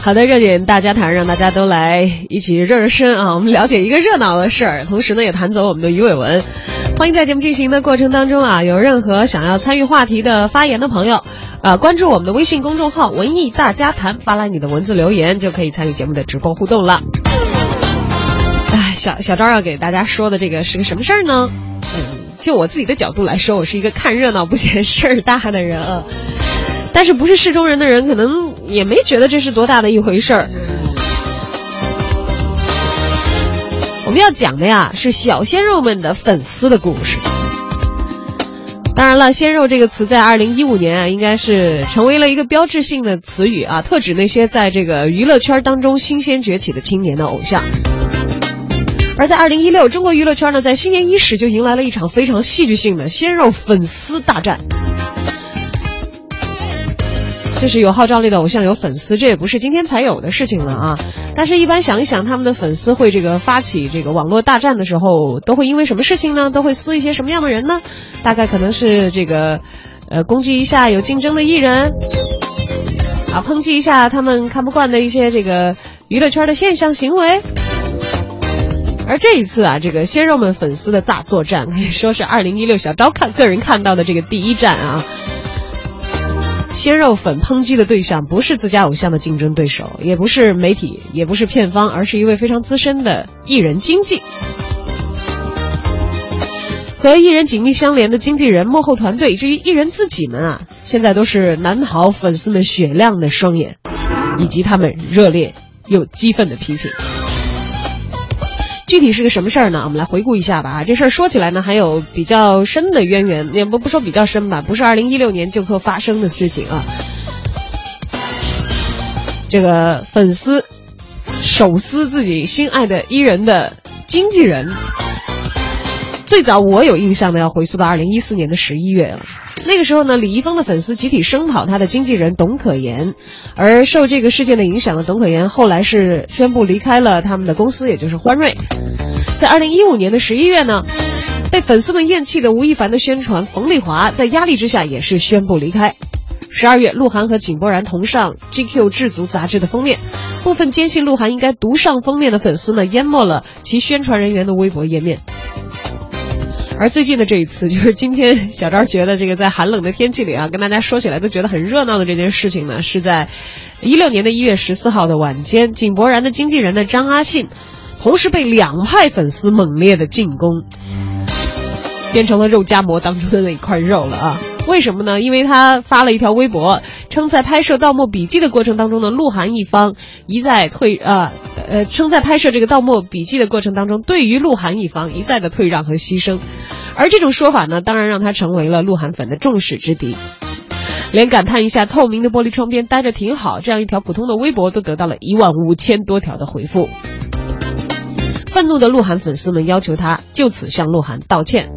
好的，热点大家谈，让大家都来一起热热身啊！我们了解一个热闹的事儿，同时呢也弹走我们的鱼尾纹。欢迎在节目进行的过程当中啊，有任何想要参与话题的发言的朋友，啊，关注我们的微信公众号“文艺大家谈”，发来你的文字留言，就可以参与节目的直播互动了。哎，小小张要给大家说的这个是个什么事儿呢？嗯，就我自己的角度来说，我是一个看热闹不嫌事儿大的人啊。但是不是市中人的人，可能也没觉得这是多大的一回事儿。我们要讲的呀，是小鲜肉们的粉丝的故事。当然了，“鲜肉”这个词在二零一五年啊，应该是成为了一个标志性的词语啊，特指那些在这个娱乐圈当中新鲜崛起的青年的偶像。而在二零一六，中国娱乐圈呢，在新年伊始就迎来了一场非常戏剧性的鲜肉粉丝大战。就是有号召力的偶像有粉丝，这也不是今天才有的事情了啊！但是，一般想一想，他们的粉丝会这个发起这个网络大战的时候，都会因为什么事情呢？都会撕一些什么样的人呢？大概可能是这个，呃，攻击一下有竞争的艺人，啊，抨击一下他们看不惯的一些这个娱乐圈的现象行为。而这一次啊，这个鲜肉们粉丝的大作战，可以说是二零一六小刀看个人看到的这个第一战啊。鲜肉粉抨击的对象不是自家偶像的竞争对手，也不是媒体，也不是片方，而是一位非常资深的艺人经纪。和艺人紧密相连的经纪人、幕后团队，至于艺人自己们啊，现在都是难逃粉丝们雪亮的双眼，以及他们热烈又激愤的批评。具体是个什么事儿呢？我们来回顾一下吧。啊，这事儿说起来呢，还有比较深的渊源，也不不说比较深吧，不是二零一六年就可发生的事情啊。这个粉丝手撕自己心爱的艺人的经纪人，最早我有印象的要回溯到二零一四年的十一月了。那个时候呢，李易峰的粉丝集体声讨他的经纪人董可言，而受这个事件的影响呢董可言后来是宣布离开了他们的公司，也就是欢瑞。在二零一五年的十一月呢，被粉丝们厌弃的吴亦凡的宣传冯丽华在压力之下也是宣布离开。十二月，鹿晗和井柏然同上 GQ 智足杂志的封面，部分坚信鹿晗应该独上封面的粉丝呢，淹没了其宣传人员的微博页面。而最近的这一次，就是今天小张觉得这个在寒冷的天气里啊，跟大家说起来都觉得很热闹的这件事情呢，是在一六年的一月十四号的晚间，井柏然的经纪人的张阿信，同时被两派粉丝猛烈的进攻，变成了肉夹馍当中的那一块肉了啊。为什么呢？因为他发了一条微博，称在拍摄《盗墓笔记》的过程当中呢，鹿晗一方一再退呃呃，称在拍摄这个《盗墓笔记》的过程当中，对于鹿晗一方一再的退让和牺牲，而这种说法呢，当然让他成为了鹿晗粉的众矢之的。连感叹一下透明的玻璃窗边待着挺好这样一条普通的微博，都得到了一万五千多条的回复。愤怒的鹿晗粉丝们要求他就此向鹿晗道歉。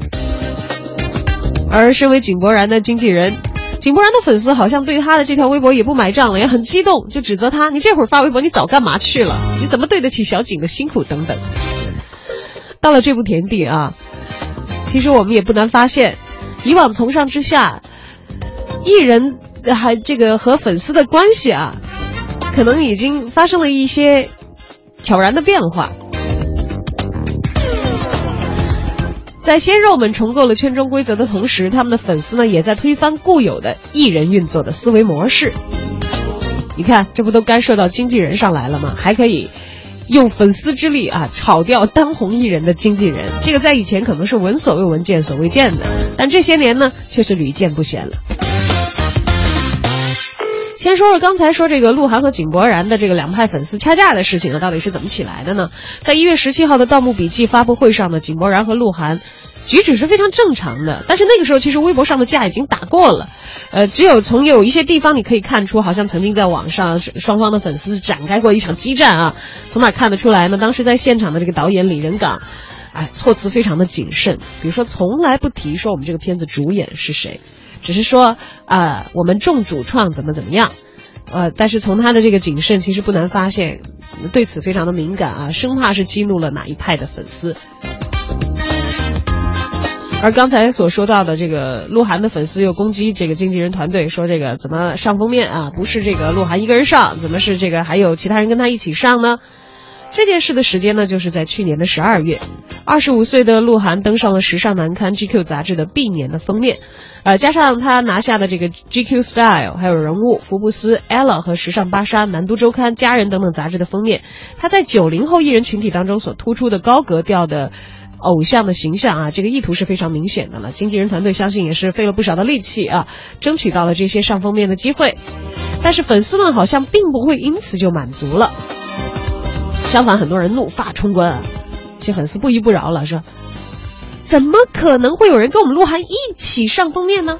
而身为井柏然的经纪人，井柏然的粉丝好像对他的这条微博也不买账了，也很激动，就指责他：“你这会儿发微博，你早干嘛去了？你怎么对得起小井的辛苦？”等等。到了这步田地啊，其实我们也不难发现，以往从上至下，艺人还这个和粉丝的关系啊，可能已经发生了一些悄然的变化。在鲜肉们重构了圈中规则的同时，他们的粉丝呢也在推翻固有的艺人运作的思维模式。你看，这不都干涉到经纪人上来了吗？还可以用粉丝之力啊炒掉当红艺人的经纪人，这个在以前可能是闻所未闻、见所未见的，但这些年呢却是屡见不鲜了。先说说刚才说这个鹿晗和井柏然的这个两派粉丝掐架的事情呢，到底是怎么起来的呢？在一月十七号的《盗墓笔记》发布会上呢，井柏然和鹿晗举止是非常正常的，但是那个时候其实微博上的架已经打过了，呃，只有从有一些地方你可以看出，好像曾经在网上双方的粉丝展开过一场激战啊。从哪看得出来呢？当时在现场的这个导演李仁港，哎，措辞非常的谨慎，比如说从来不提说我们这个片子主演是谁。只是说啊，我们重主创怎么怎么样，呃，但是从他的这个谨慎，其实不难发现，对此非常的敏感啊，生怕是激怒了哪一派的粉丝。而刚才所说到的这个鹿晗的粉丝又攻击这个经纪人团队，说这个怎么上封面啊？不是这个鹿晗一个人上，怎么是这个还有其他人跟他一起上呢？这件事的时间呢，就是在去年的十二月，二十五岁的鹿晗登上了时尚男刊 GQ 杂志的 B 年的封面，呃，加上他拿下的这个 GQ Style，还有人物、福布斯、Ella 和时尚芭莎、南都周刊、家人等等杂志的封面，他在九零后艺人群体当中所突出的高格调的偶像的形象啊，这个意图是非常明显的了。经纪人团队相信也是费了不少的力气啊，争取到了这些上封面的机会，但是粉丝们好像并不会因此就满足了。相反，很多人怒发冲冠，啊，些粉丝不依不饶了，说：“怎么可能会有人跟我们鹿晗一起上封面呢？”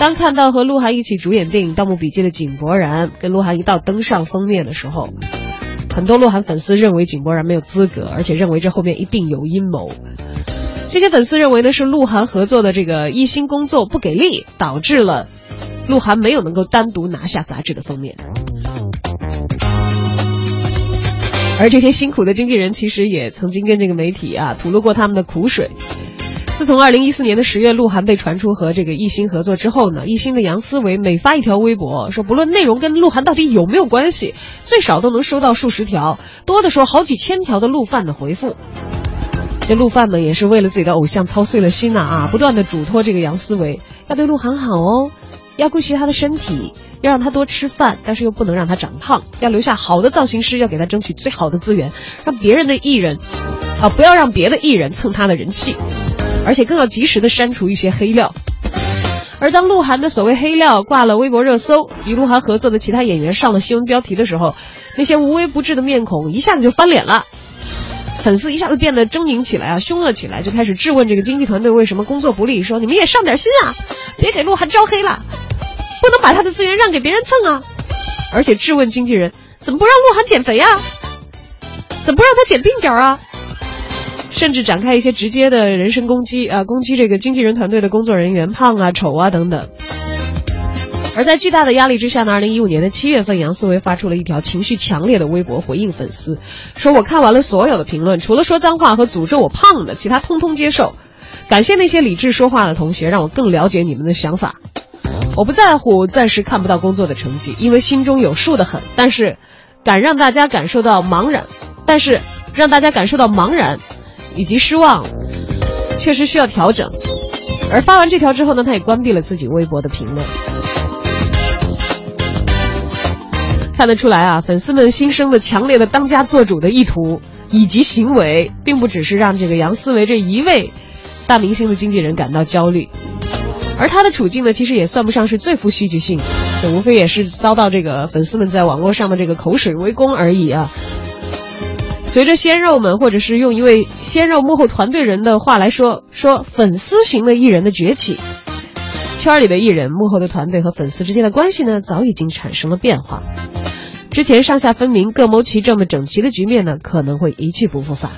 当看到和鹿晗一起主演电影《盗墓笔记》的井柏然跟鹿晗一道登上封面的时候，很多鹿晗粉丝认为井柏然没有资格，而且认为这后面一定有阴谋。这些粉丝认为呢，是鹿晗合作的这个一心工作不给力，导致了鹿晗没有能够单独拿下杂志的封面。而这些辛苦的经纪人其实也曾经跟这个媒体啊吐露过他们的苦水。自从二零一四年的十月，鹿晗被传出和这个艺兴合作之后呢，艺兴的杨思维每发一条微博，说不论内容跟鹿晗到底有没有关系，最少都能收到数十条，多的时候好几千条的鹿饭的回复。这鹿饭们也是为了自己的偶像操碎了心呐啊，不断的嘱托这个杨思维要对鹿晗好哦。要顾惜他的身体，要让他多吃饭，但是又不能让他长胖。要留下好的造型师，要给他争取最好的资源，让别人的艺人，啊，不要让别的艺人蹭他的人气，而且更要及时的删除一些黑料。而当鹿晗的所谓黑料挂了微博热搜，与鹿晗合作的其他演员上了新闻标题的时候，那些无微不至的面孔一下子就翻脸了，粉丝一下子变得狰狞起来啊，凶恶起来，就开始质问这个经纪团队为什么工作不力，说你们也上点心啊，别给鹿晗招黑了。不能把他的资源让给别人蹭啊！而且质问经纪人，怎么不让鹿晗减肥啊？怎么不让他减鬓角啊？甚至展开一些直接的人身攻击啊，攻击这个经纪人团队的工作人员胖啊、丑啊等等。而在巨大的压力之下呢，二零一五年的七月份，杨思维发出了一条情绪强烈的微博回应粉丝，说我看完了所有的评论，除了说脏话和诅咒我胖的，其他通通接受。感谢那些理智说话的同学，让我更了解你们的想法。我不在乎暂时看不到工作的成绩，因为心中有数的很。但是，敢让大家感受到茫然，但是让大家感受到茫然以及失望，确实需要调整。而发完这条之后呢，他也关闭了自己微博的评论。看得出来啊，粉丝们心生的强烈的当家做主的意图以及行为，并不只是让这个杨思维这一位大明星的经纪人感到焦虑。而他的处境呢，其实也算不上是最富戏剧性，这无非也是遭到这个粉丝们在网络上的这个口水围攻而已啊。随着鲜肉们，或者是用一位鲜肉幕后团队人的话来说，说粉丝型的艺人的崛起，圈里的艺人幕后的团队和粉丝之间的关系呢，早已经产生了变化。之前上下分明、各谋其政的整齐的局面呢，可能会一去不复返。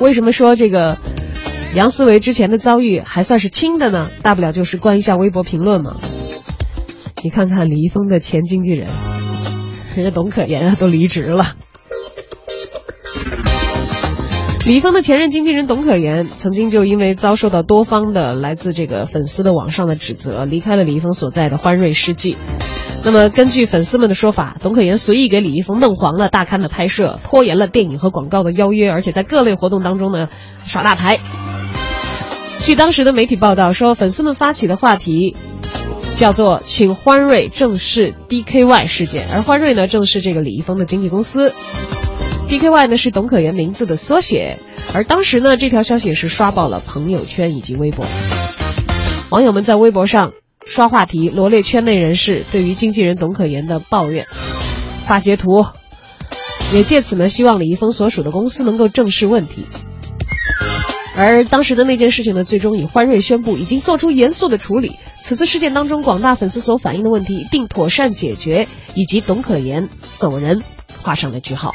为什么说这个？杨思维之前的遭遇还算是轻的呢，大不了就是关一下微博评论嘛。你看看李易峰的前经纪人，人家董可言啊都离职了。李易峰的前任经纪人董可言曾经就因为遭受到多方的来自这个粉丝的网上的指责，离开了李易峰所在的欢瑞世纪。那么根据粉丝们的说法，董可言随意给李易峰弄黄了大刊的拍摄，拖延了电影和广告的邀约，而且在各类活动当中呢耍大牌。据当时的媒体报道说，粉丝们发起的话题叫做“请欢瑞正视 DKY 事件”，而欢瑞呢，正是这个李易峰的经纪公司，DKY 呢是董可言名字的缩写。而当时呢，这条消息也是刷爆了朋友圈以及微博，网友们在微博上刷话题，罗列圈内人士对于经纪人董可言的抱怨，发截图，也借此呢，希望李易峰所属的公司能够正视问题。而当时的那件事情呢，最终以欢瑞宣布已经做出严肃的处理。此次事件当中，广大粉丝所反映的问题并妥善解决，以及董可言走人画上了句号。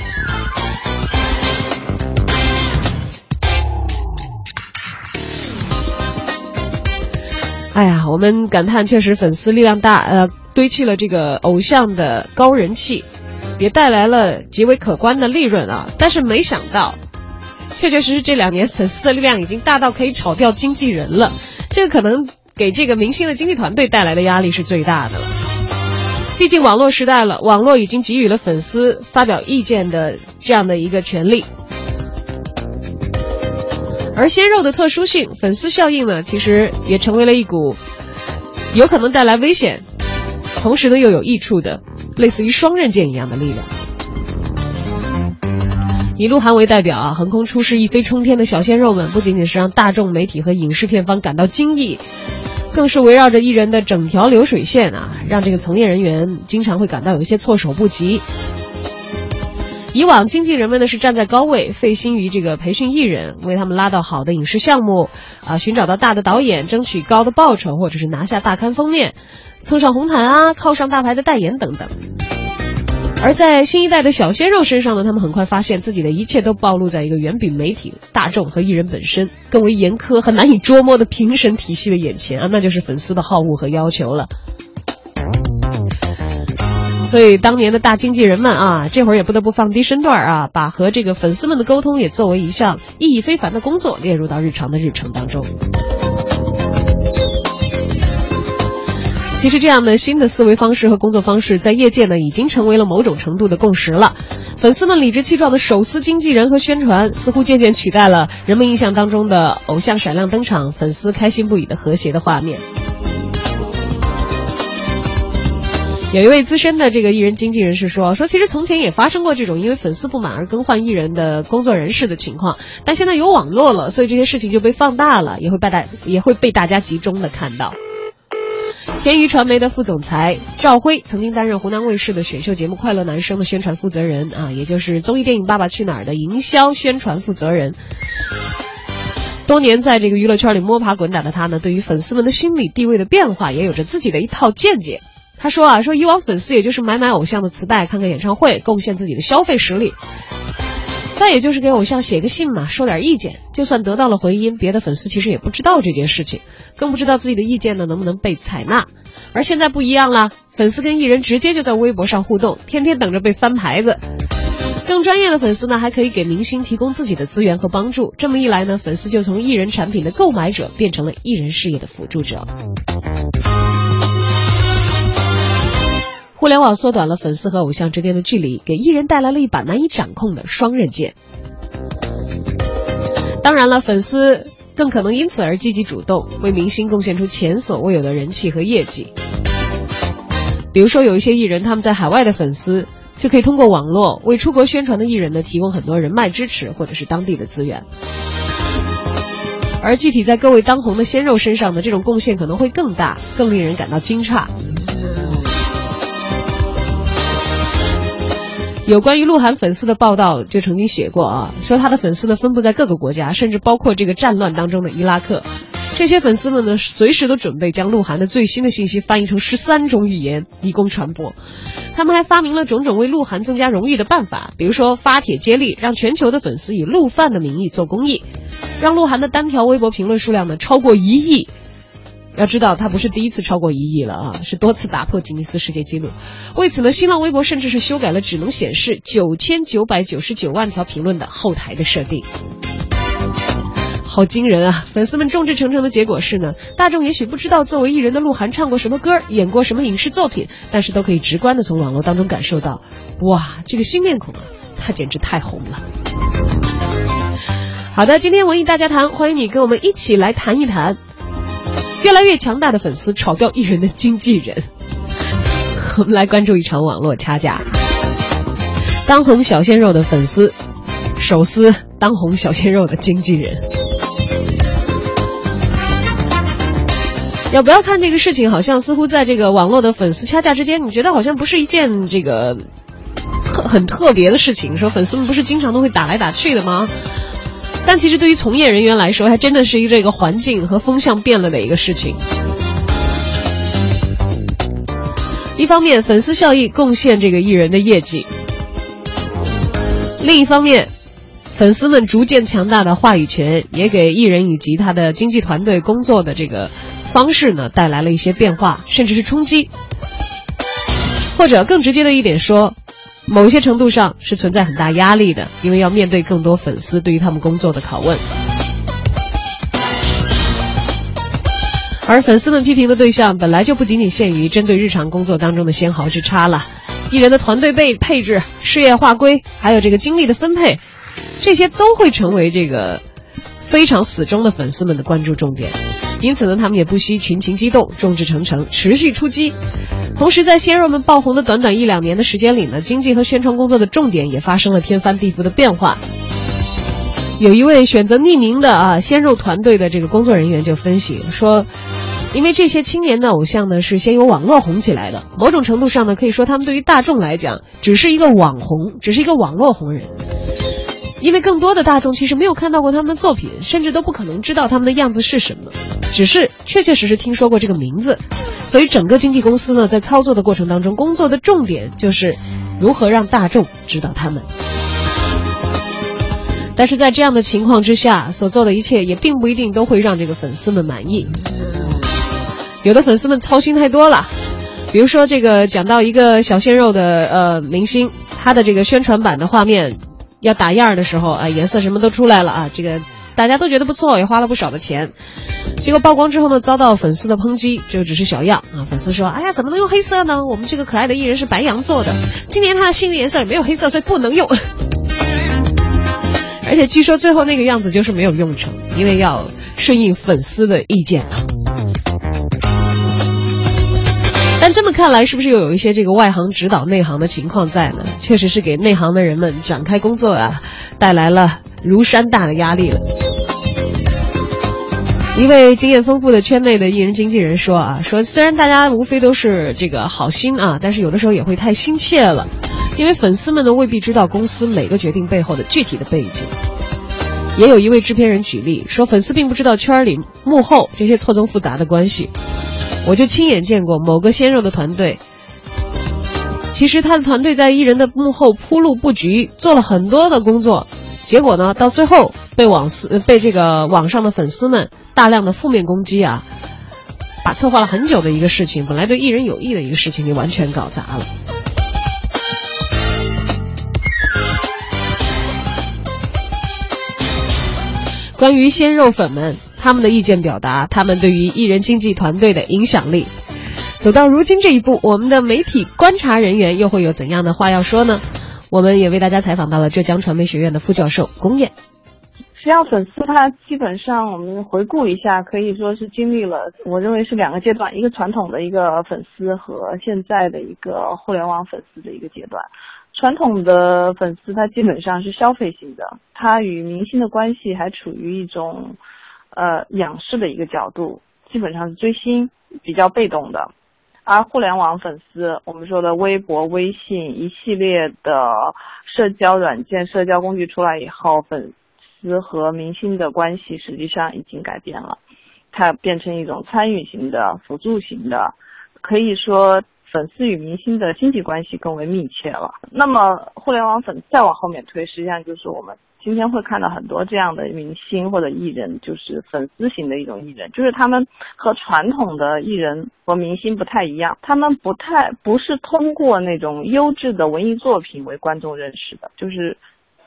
哎呀，我们感叹，确实粉丝力量大，呃，堆砌了这个偶像的高人气，也带来了极为可观的利润啊。但是没想到。确确实实这两年粉丝的力量已经大到可以炒掉经纪人了，这个可能给这个明星的经纪团队带来的压力是最大的了。毕竟网络时代了，网络已经给予了粉丝发表意见的这样的一个权利。而鲜肉的特殊性，粉丝效应呢，其实也成为了一股有可能带来危险，同时呢又有益处的，类似于双刃剑一样的力量。以鹿晗为代表啊，横空出世、一飞冲天的小鲜肉们，不仅仅是让大众媒体和影视片方感到惊异，更是围绕着艺人的整条流水线啊，让这个从业人员经常会感到有一些措手不及。以往经纪人们呢是站在高位，费心于这个培训艺人，为他们拉到好的影视项目，啊，寻找到大的导演，争取高的报酬，或者是拿下大刊封面，蹭上红毯啊，靠上大牌的代言等等。而在新一代的小鲜肉身上呢，他们很快发现自己的一切都暴露在一个远比媒体、大众和艺人本身更为严苛和难以捉摸的评审体系的眼前啊，那就是粉丝的好恶和要求了。所以当年的大经纪人们啊，这会儿也不得不放低身段啊，把和这个粉丝们的沟通也作为一项意义非凡的工作列入到日常的日程当中。其实这样的新的思维方式和工作方式，在业界呢已经成为了某种程度的共识了。粉丝们理直气壮的手撕经纪人和宣传，似乎渐渐取代了人们印象当中的偶像闪亮登场、粉丝开心不已的和谐的画面。有一位资深的这个艺人经纪人是说，说其实从前也发生过这种因为粉丝不满而更换艺人的工作人士的情况，但现在有网络了，所以这些事情就被放大了，也会被大也会被大家集中的看到。天娱传媒的副总裁赵辉曾经担任湖南卫视的选秀节目《快乐男声》的宣传负责人啊，也就是综艺电影《爸爸去哪儿》的营销宣传负责人。多年在这个娱乐圈里摸爬滚打的他呢，对于粉丝们的心理地位的变化也有着自己的一套见解。他说啊，说以往粉丝也就是买买偶像的磁带，看看演唱会，贡献自己的消费实力，再也就是给偶像写个信嘛，说点意见。就算得到了回音，别的粉丝其实也不知道这件事情，更不知道自己的意见呢能不能被采纳。而现在不一样了，粉丝跟艺人直接就在微博上互动，天天等着被翻牌子。更专业的粉丝呢，还可以给明星提供自己的资源和帮助。这么一来呢，粉丝就从艺人产品的购买者变成了艺人事业的辅助者。互联网缩短了粉丝和偶像之间的距离，给艺人带来了一把难以掌控的双刃剑。当然了，粉丝更可能因此而积极主动，为明星贡献出前所未有的人气和业绩。比如说，有一些艺人他们在海外的粉丝，就可以通过网络为出国宣传的艺人呢提供很多人脉支持，或者是当地的资源。而具体在各位当红的鲜肉身上呢，这种贡献可能会更大，更令人感到惊诧。有关于鹿晗粉丝的报道就曾经写过啊，说他的粉丝呢分布在各个国家，甚至包括这个战乱当中的伊拉克。这些粉丝们呢，随时都准备将鹿晗的最新的信息翻译成十三种语言以供传播。他们还发明了种种为鹿晗增加荣誉的办法，比如说发帖接力，让全球的粉丝以鹿饭的名义做公益，让鹿晗的单条微博评论数量呢超过一亿。要知道，他不是第一次超过一亿了啊，是多次打破吉尼斯世界纪录。为此呢，新浪微博甚至是修改了只能显示九千九百九十九万条评论的后台的设定。好惊人啊！粉丝们众志成城的结果是呢，大众也许不知道作为艺人的鹿晗唱过什么歌，演过什么影视作品，但是都可以直观的从网络当中感受到，哇，这个新面孔啊，他简直太红了。好的，今天文艺大家谈，欢迎你跟我们一起来谈一谈。越来越强大的粉丝炒掉艺人的经纪人，我们来关注一场网络掐架。当红小鲜肉的粉丝手撕当红小鲜肉的经纪人，要不要看这个事情？好像似乎在这个网络的粉丝掐架之间，你觉得好像不是一件这个特很特别的事情。说粉丝们不是经常都会打来打去的吗？但其实对于从业人员来说，还真的是一个这个环境和风向变了的一个事情。一方面，粉丝效益贡献这个艺人的业绩；另一方面，粉丝们逐渐强大的话语权，也给艺人以及他的经纪团队工作的这个方式呢带来了一些变化，甚至是冲击。或者更直接的一点说，某些程度上是存在很大压力的，因为要面对更多粉丝对于他们工作的拷问。而粉丝们批评的对象本来就不仅仅限于针对日常工作当中的纤毫之差了，艺人的团队被配置、事业划归，还有这个精力的分配，这些都会成为这个非常死忠的粉丝们的关注重点。因此呢，他们也不惜群情激动、众志成城、持续出击。同时，在鲜肉们爆红的短短一两年的时间里呢，经济和宣传工作的重点也发生了天翻地覆的变化。有一位选择匿名的啊鲜肉团队的这个工作人员就分析说。因为这些青年的偶像呢，是先由网络红起来的。某种程度上呢，可以说他们对于大众来讲，只是一个网红，只是一个网络红人。因为更多的大众其实没有看到过他们的作品，甚至都不可能知道他们的样子是什么，只是确确实实听说过这个名字。所以整个经纪公司呢，在操作的过程当中，工作的重点就是如何让大众知道他们。但是在这样的情况之下，所做的一切也并不一定都会让这个粉丝们满意。有的粉丝们操心太多了，比如说这个讲到一个小鲜肉的呃明星，他的这个宣传版的画面要打样儿的时候啊，颜色什么都出来了啊，这个大家都觉得不错，也花了不少的钱。结果曝光之后呢，遭到粉丝的抨击，这个只是小样啊。粉丝说：“哎呀，怎么能用黑色呢？我们这个可爱的艺人是白羊座的，今年他的幸运颜色里没有黑色，所以不能用。”而且据说最后那个样子就是没有用成，因为要顺应粉丝的意见啊。但这么看来，是不是又有一些这个外行指导内行的情况在呢？确实是给内行的人们展开工作啊，带来了如山大的压力了。一位经验丰富的圈内的艺人经纪人说啊，说虽然大家无非都是这个好心啊，但是有的时候也会太心切了，因为粉丝们呢未必知道公司每个决定背后的具体的背景。也有一位制片人举例说，粉丝并不知道圈里幕后这些错综复杂的关系。我就亲眼见过某个鲜肉的团队，其实他的团队在艺人的幕后铺路布局，做了很多的工作，结果呢，到最后被网丝被这个网上的粉丝们大量的负面攻击啊，把策划了很久的一个事情，本来对艺人有益的一个事情，就完全搞砸了。关于鲜肉粉们。他们的意见表达，他们对于艺人经纪团队的影响力，走到如今这一步，我们的媒体观察人员又会有怎样的话要说呢？我们也为大家采访到了浙江传媒学院的副教授龚燕。实际上，粉丝他基本上，我们回顾一下，可以说是经历了，我认为是两个阶段，一个传统的一个粉丝和现在的一个互联网粉丝的一个阶段。传统的粉丝他基本上是消费型的，他与明星的关系还处于一种。呃，仰视的一个角度，基本上是追星，比较被动的。而互联网粉丝，我们说的微博、微信一系列的社交软件、社交工具出来以后，粉丝和明星的关系实际上已经改变了，它变成一种参与型的、辅助型的，可以说粉丝与明星的经济关系更为密切了。那么，互联网粉再往后面推，实际上就是我们。今天会看到很多这样的明星或者艺人，就是粉丝型的一种艺人，就是他们和传统的艺人和明星不太一样，他们不太不是通过那种优质的文艺作品为观众认识的，就是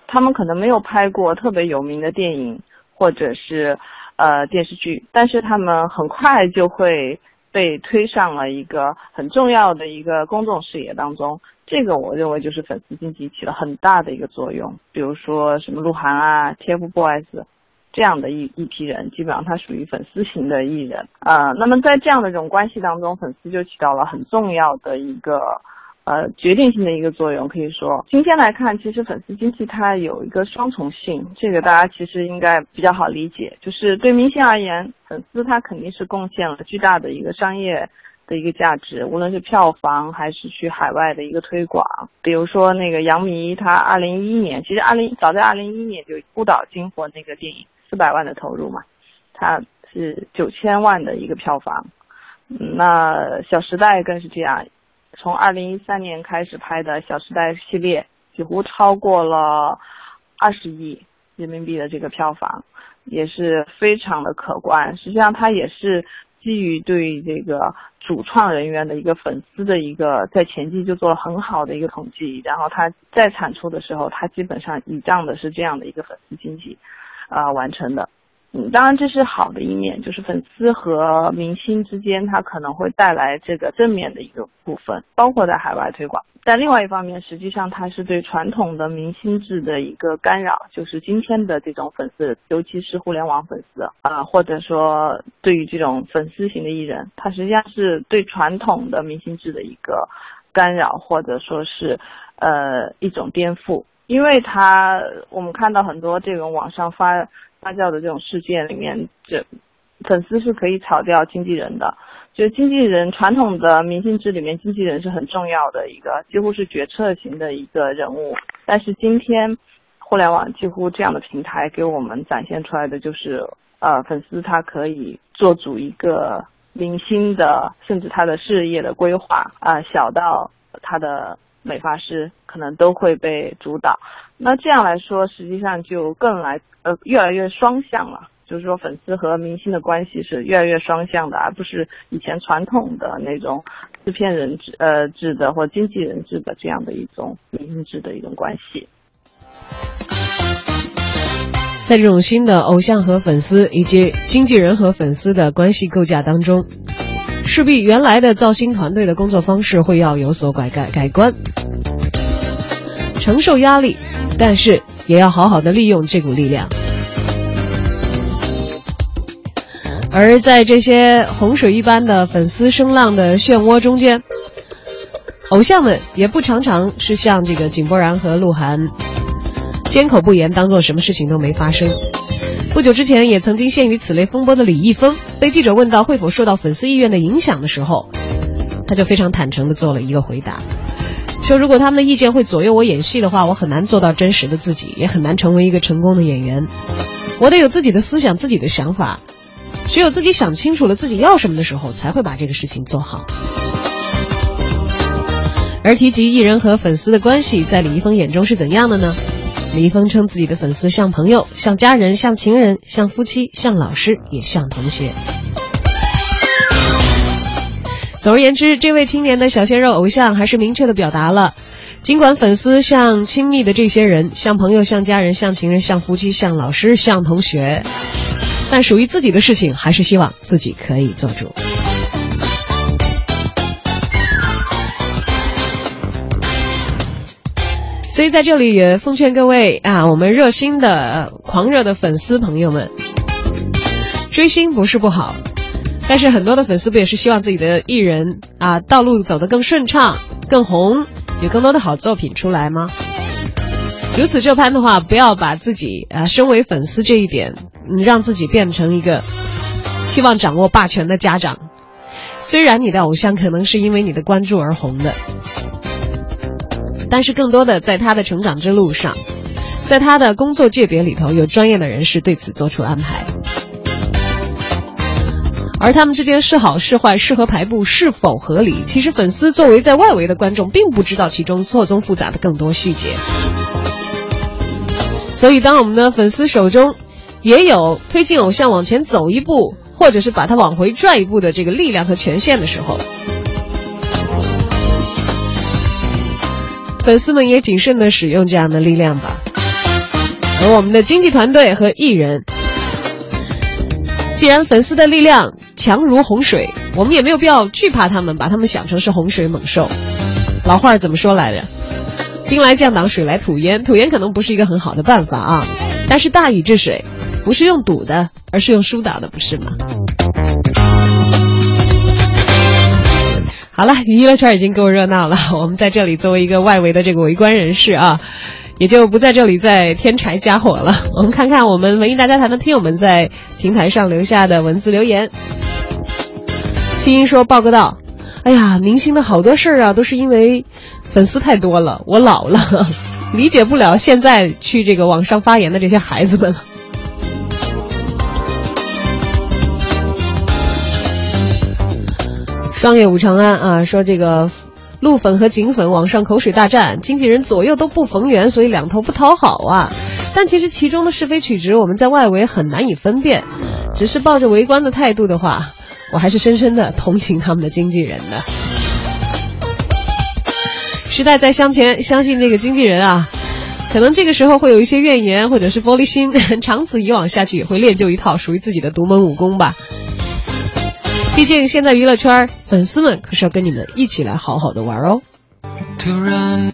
他们可能没有拍过特别有名的电影或者是呃电视剧，但是他们很快就会。被推上了一个很重要的一个公众视野当中，这个我认为就是粉丝经济起了很大的一个作用。比如说什么鹿晗啊、TFBOYS 这样的一一批人，基本上他属于粉丝型的艺人啊。那么在这样的这种关系当中，粉丝就起到了很重要的一个。呃，决定性的一个作用，可以说，今天来看，其实粉丝经济它有一个双重性，这个大家其实应该比较好理解。就是对明星而言，粉丝他肯定是贡献了巨大的一个商业的一个价值，无论是票房还是去海外的一个推广。比如说那个杨幂，她二零一一年，其实二零早在二零一一年就孤岛惊魂那个电影四百万的投入嘛，它是九千万的一个票房。那小时代更是这样。从二零一三年开始拍的《小时代》系列，几乎超过了二十亿人民币的这个票房，也是非常的可观。实际上，它也是基于对这个主创人员的一个粉丝的一个在前期就做了很好的一个统计，然后它在产出的时候，它基本上倚仗的是这样的一个粉丝经济，啊完成的。嗯，当然这是好的一面，就是粉丝和明星之间，它可能会带来这个正面的一个部分，包括在海外推广。但另外一方面，实际上它是对传统的明星制的一个干扰，就是今天的这种粉丝，尤其是互联网粉丝啊，或者说对于这种粉丝型的艺人，它实际上是对传统的明星制的一个干扰，或者说是呃一种颠覆，因为他我们看到很多这种网上发。发酵的这种事件里面，这粉丝是可以炒掉经纪人的。就经纪人传统的明星制里面，经纪人是很重要的一个，几乎是决策型的一个人物。但是今天，互联网几乎这样的平台给我们展现出来的就是，呃，粉丝他可以做主一个明星的，甚至他的事业的规划啊，小到他的美发师可能都会被主导。那这样来说，实际上就更来呃越来越双向了，就是说粉丝和明星的关系是越来越双向的，而不是以前传统的那种制片人制呃制的或经纪人制的这样的一种明星制的一种关系。在这种新的偶像和粉丝以及经纪人和粉丝的关系构架当中，势必原来的造星团队的工作方式会要有所改改改观，承受压力。但是也要好好的利用这股力量，而在这些洪水一般的粉丝声浪的漩涡中间，偶像们也不常常是像这个井柏然和鹿晗，缄口不言，当做什么事情都没发生。不久之前，也曾经陷于此类风波的李易峰，被记者问到会否受到粉丝意愿的影响的时候，他就非常坦诚的做了一个回答。说如果他们的意见会左右我演戏的话，我很难做到真实的自己，也很难成为一个成功的演员。我得有自己的思想、自己的想法，只有自己想清楚了自己要什么的时候，才会把这个事情做好。而提及艺人和粉丝的关系，在李易峰眼中是怎样的呢？李易峰称自己的粉丝像朋友、像家人、像情人、像夫妻、像老师，也像同学。总而言之，这位青年的小鲜肉偶像还是明确的表达了，尽管粉丝像亲密的这些人，像朋友、像家人、像情人、像夫妻、像老师、像同学，但属于自己的事情，还是希望自己可以做主。所以在这里也奉劝各位啊，我们热心的、狂热的粉丝朋友们，追星不是不好。但是很多的粉丝不也是希望自己的艺人啊道路走得更顺畅、更红，有更多的好作品出来吗？如此这般的话，不要把自己啊身为粉丝这一点，让自己变成一个希望掌握霸权的家长。虽然你的偶像可能是因为你的关注而红的，但是更多的在他的成长之路上，在他的工作界别里头，有专业的人士对此做出安排。而他们之间是好是坏、适合排布、是否合理，其实粉丝作为在外围的观众，并不知道其中错综复杂的更多细节。所以，当我们的粉丝手中也有推进偶像往前走一步，或者是把他往回拽一步的这个力量和权限的时候，粉丝们也谨慎的使用这样的力量吧。而我们的经纪团队和艺人。既然粉丝的力量强如洪水，我们也没有必要惧怕他们，把他们想成是洪水猛兽。老话怎么说来着？兵来将挡，水来土掩。土掩可能不是一个很好的办法啊，但是大禹治水，不是用堵的，而是用疏导的，不是吗？好了，娱乐圈已经够热闹了，我们在这里作为一个外围的这个围观人士啊。也就不在这里再添柴加火了。我们看看我们文艺大家谈的听友们在平台上留下的文字留言。青音说：“报个到，哎呀，明星的好多事儿啊，都是因为粉丝太多了，我老了，理解不了现在去这个网上发言的这些孩子们。”双月武长安啊，说这个。鹿粉和井粉网上口水大战，经纪人左右都不逢源，所以两头不讨好啊。但其实其中的是非曲直，我们在外围很难以分辨。只是抱着围观的态度的话，我还是深深的同情他们的经纪人的。时代在向前，相信那个经纪人啊，可能这个时候会有一些怨言或者是玻璃心，长此以往下去也会练就一套属于自己的独门武功吧。毕竟现在娱乐圈粉丝们可是要跟你们一起来好好的玩哦。突然